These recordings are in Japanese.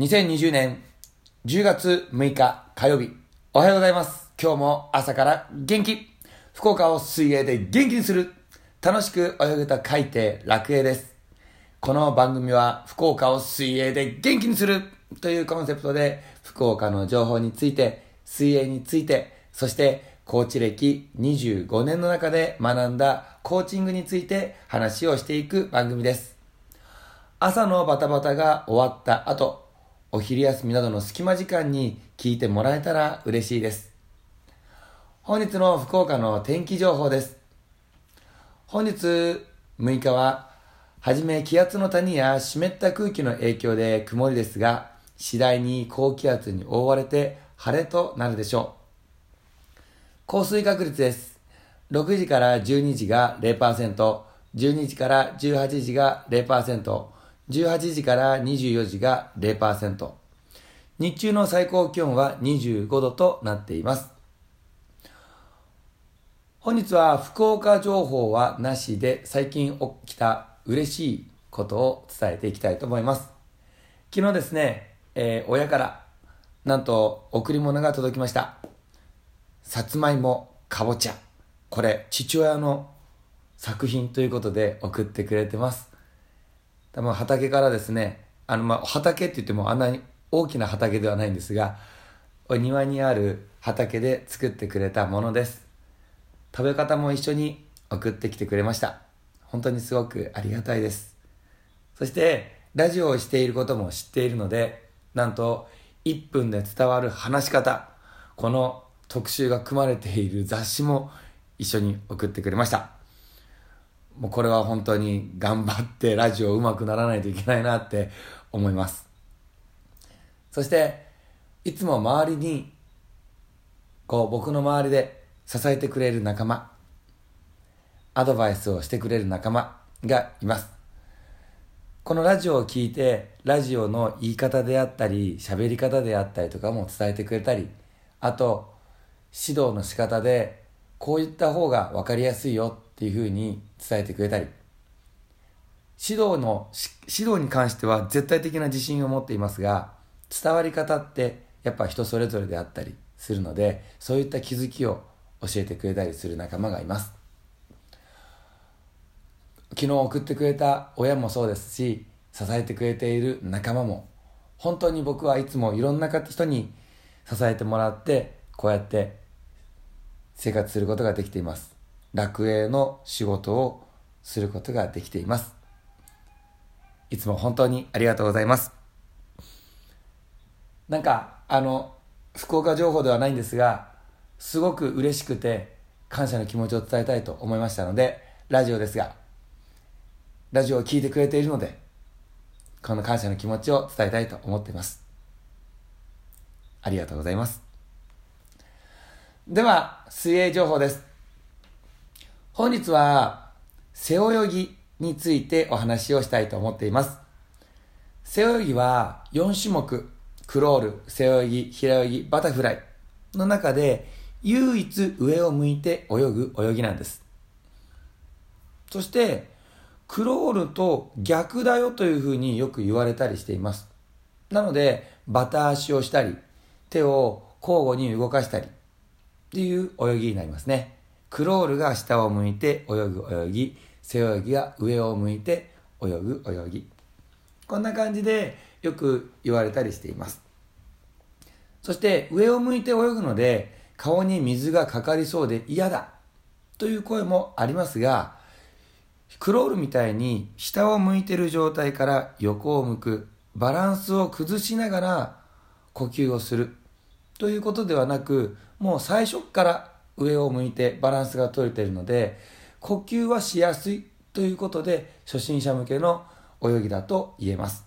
2020年10月6日火曜日、おはようございます。今日も朝から元気。福岡を水泳で元気にする。楽しく泳ぐと書いて楽泳です。この番組は福岡を水泳で元気にするというコンセプトで福岡の情報について、水泳について、そしてコーチ歴25年の中で学んだコーチングについて話をしていく番組です。朝のバタバタが終わった後、お昼休みなどの隙間時間に聞いてもらえたら嬉しいです。本日の福岡の天気情報です。本日6日は、はじめ気圧の谷や湿った空気の影響で曇りですが、次第に高気圧に覆われて晴れとなるでしょう。降水確率です。6時から12時が0%、12時から18時が0%、18時から24時が0%。日中の最高気温は25度となっています。本日は福岡情報はなしで最近起きた嬉しいことを伝えていきたいと思います。昨日ですね、えー親からなんと贈り物が届きました。さつまいもかぼちゃ。これ父親の作品ということで送ってくれてます。多分畑からですね、あの、ま、畑って言ってもあんなに大きな畑ではないんですが、お庭にある畑で作ってくれたものです。食べ方も一緒に送ってきてくれました。本当にすごくありがたいです。そして、ラジオをしていることも知っているので、なんと、1分で伝わる話し方、この特集が組まれている雑誌も一緒に送ってくれました。もうこれは本当に頑張ってラジオ上手くならないといけないなって思います。そして、いつも周りに、こう僕の周りで支えてくれる仲間、アドバイスをしてくれる仲間がいます。このラジオを聞いて、ラジオの言い方であったり、喋り方であったりとかも伝えてくれたり、あと、指導の仕方で、こう言った方が分かりやすいよっていうふうに伝えてくれたり、指導の、指導に関しては絶対的な自信を持っていますが、伝わり方ってやっぱ人それぞれであったりするので、そういった気づきを教えてくれたりする仲間がいます。昨日送ってくれた親もそうですし、支えてくれている仲間も、本当に僕はいつもいろんな人に支えてもらって、こうやって生活することができています。楽営の仕事をすることができています。いつも本当にありがとうございます。なんか、あの、福岡情報ではないんですが、すごく嬉しくて感謝の気持ちを伝えたいと思いましたので、ラジオですが、ラジオを聴いてくれているので、この感謝の気持ちを伝えたいと思っています。ありがとうございます。では、水泳情報です。本日は、背泳ぎについてお話をしたいと思っています。背泳ぎは4種目、クロール、背泳ぎ、平泳ぎ、バタフライの中で唯一上を向いて泳ぐ泳ぎなんです。そして、クロールと逆だよというふうによく言われたりしています。なので、バタ足をしたり、手を交互に動かしたりっていう泳ぎになりますね。クロールが下を向いて泳ぐ泳ぎ、背泳ぎが上を向いて泳ぐ泳ぎ。こんな感じでよく言われたりしています。そして上を向いて泳ぐので顔に水がかかりそうで嫌だという声もありますが、クロールみたいに下を向いてる状態から横を向く、バランスを崩しながら呼吸をするということではなく、もう最初から上を向いてバランスが取れているので、呼吸はしやすいということで初心者向けの泳ぎだと言えます。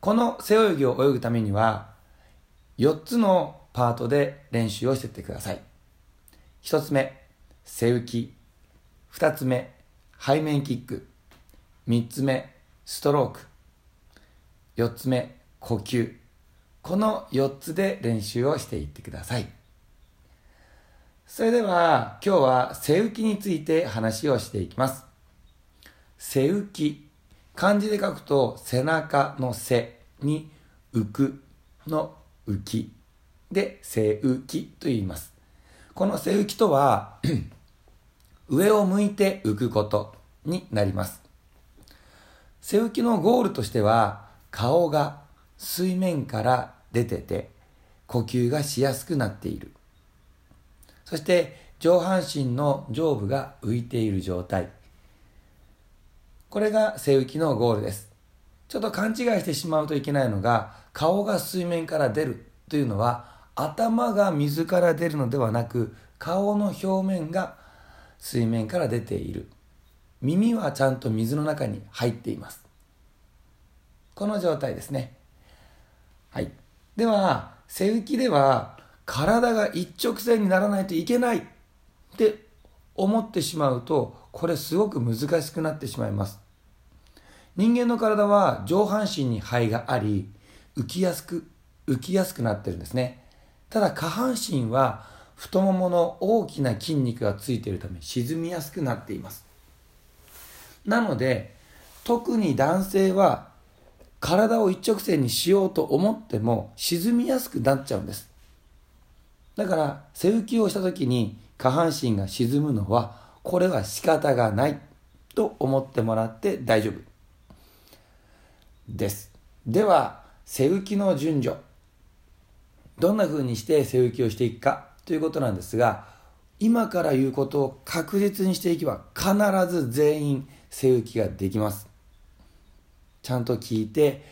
この背泳ぎを泳ぐためには、4つのパートで練習をしていってください。1つ目、背浮き。2つ目、背面キック。3つ目、ストローク。4つ目、呼吸。この4つで練習をしていってください。それでは今日は背浮きについて話をしていきます。背浮き。漢字で書くと背中の背に浮くの浮きで背浮きと言いますこの背浮きとは 上を向いて浮くことになります背浮きのゴールとしては顔が水面から出てて呼吸がしやすくなっているそして上半身の上部が浮いている状態。これが背浮きのゴールです。ちょっと勘違いしてしまうといけないのが顔が水面から出るというのは頭が水から出るのではなく顔の表面が水面から出ている。耳はちゃんと水の中に入っています。この状態ですね。はい。では背浮きでは体が一直線にならないといけないって思ってしまうとこれすごく難しくなってしまいます。人間の体は上半身に肺があり浮きやすく浮きやすくなってるんですね。ただ下半身は太ももの大きな筋肉がついているため沈みやすくなっています。なので特に男性は体を一直線にしようと思っても沈みやすくなっちゃうんです。だから背浮きをした時に下半身が沈むのはこれは仕方がないと思ってもらって大丈夫。です。では背浮きの順序。どんな風にして背浮きをしていくかということなんですが今から言うことを確実にしていけば必ず全員背浮きができます。ちゃんと聞いて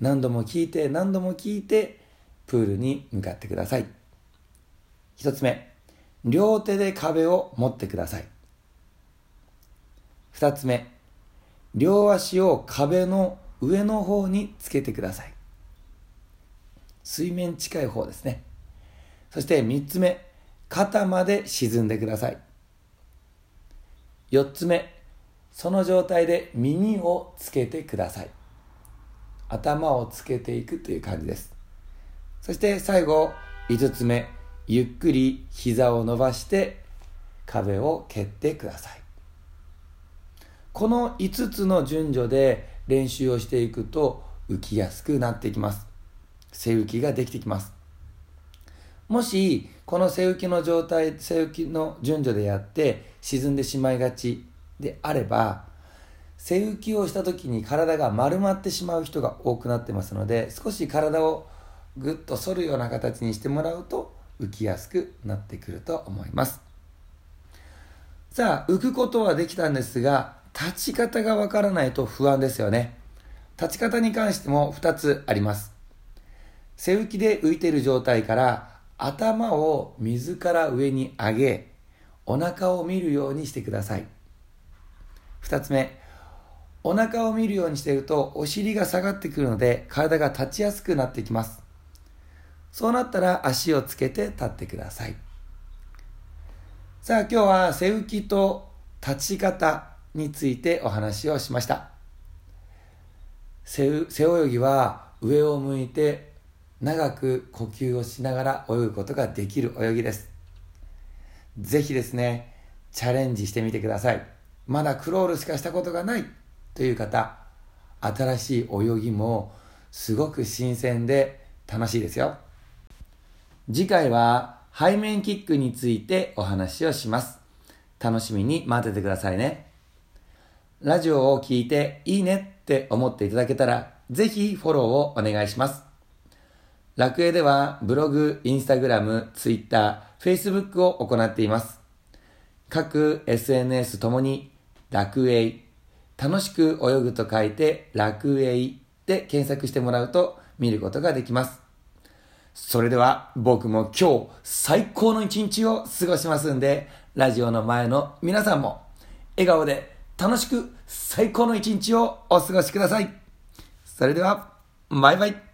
何度も聞いて何度も聞いてプールに向かってください。一つ目両手で壁を持ってください。二つ目両足を壁の上の方につけてください。水面近い方ですね。そして三つ目肩まで沈んでください。四つ目その状態で耳をつけてください。頭をつけていくという感じです。そして最後5つ目ゆっくり膝を伸ばして壁を蹴ってください。この5つの順序で練習をしていくと浮きやすくなってきます。背浮きができてきます。もしこの背浮きの状態背浮きの順序でやって沈んでしまいがちであれば背浮きをした時に体が丸まってしまう人が多くなってますので少し体をぐっと反るような形にしてもらうと浮きやすくなってくると思います。さあ浮くことはできたんですが立ち方がわからないと不安ですよね。立ち方に関しても2つあります。背浮きで浮いている状態から頭を水から上に上げお腹を見るようにしてください。2つ目お腹を見るようにしているとお尻が下がってくるので体が立ちやすくなってきます。そうなったら足をつけて立ってください。さあ今日は背浮きと立ち方についてお話をしました。背泳ぎは上を向いて長く呼吸をしながら泳ぐことができる泳ぎです。ぜひですねチャレンジしてみてください。まだクロールしかしたことがないという方新しい泳ぎもすごく新鮮で楽しいですよ。次回は背面キックについてお話をします楽しみに待っててくださいねラジオを聴いていいねって思っていただけたらぜひフォローをお願いします楽園ではブログ、インスタグラム、ツイッター、フェイスブックを行っています。各 SNS ともに楽園、楽しく泳ぐと書いて楽園で検索してもらうと見ることができます。それでは僕も今日最高の一日を過ごしますんで、ラジオの前の皆さんも笑顔で楽しく最高の一日をお過ごしください。それでは、バイバイ。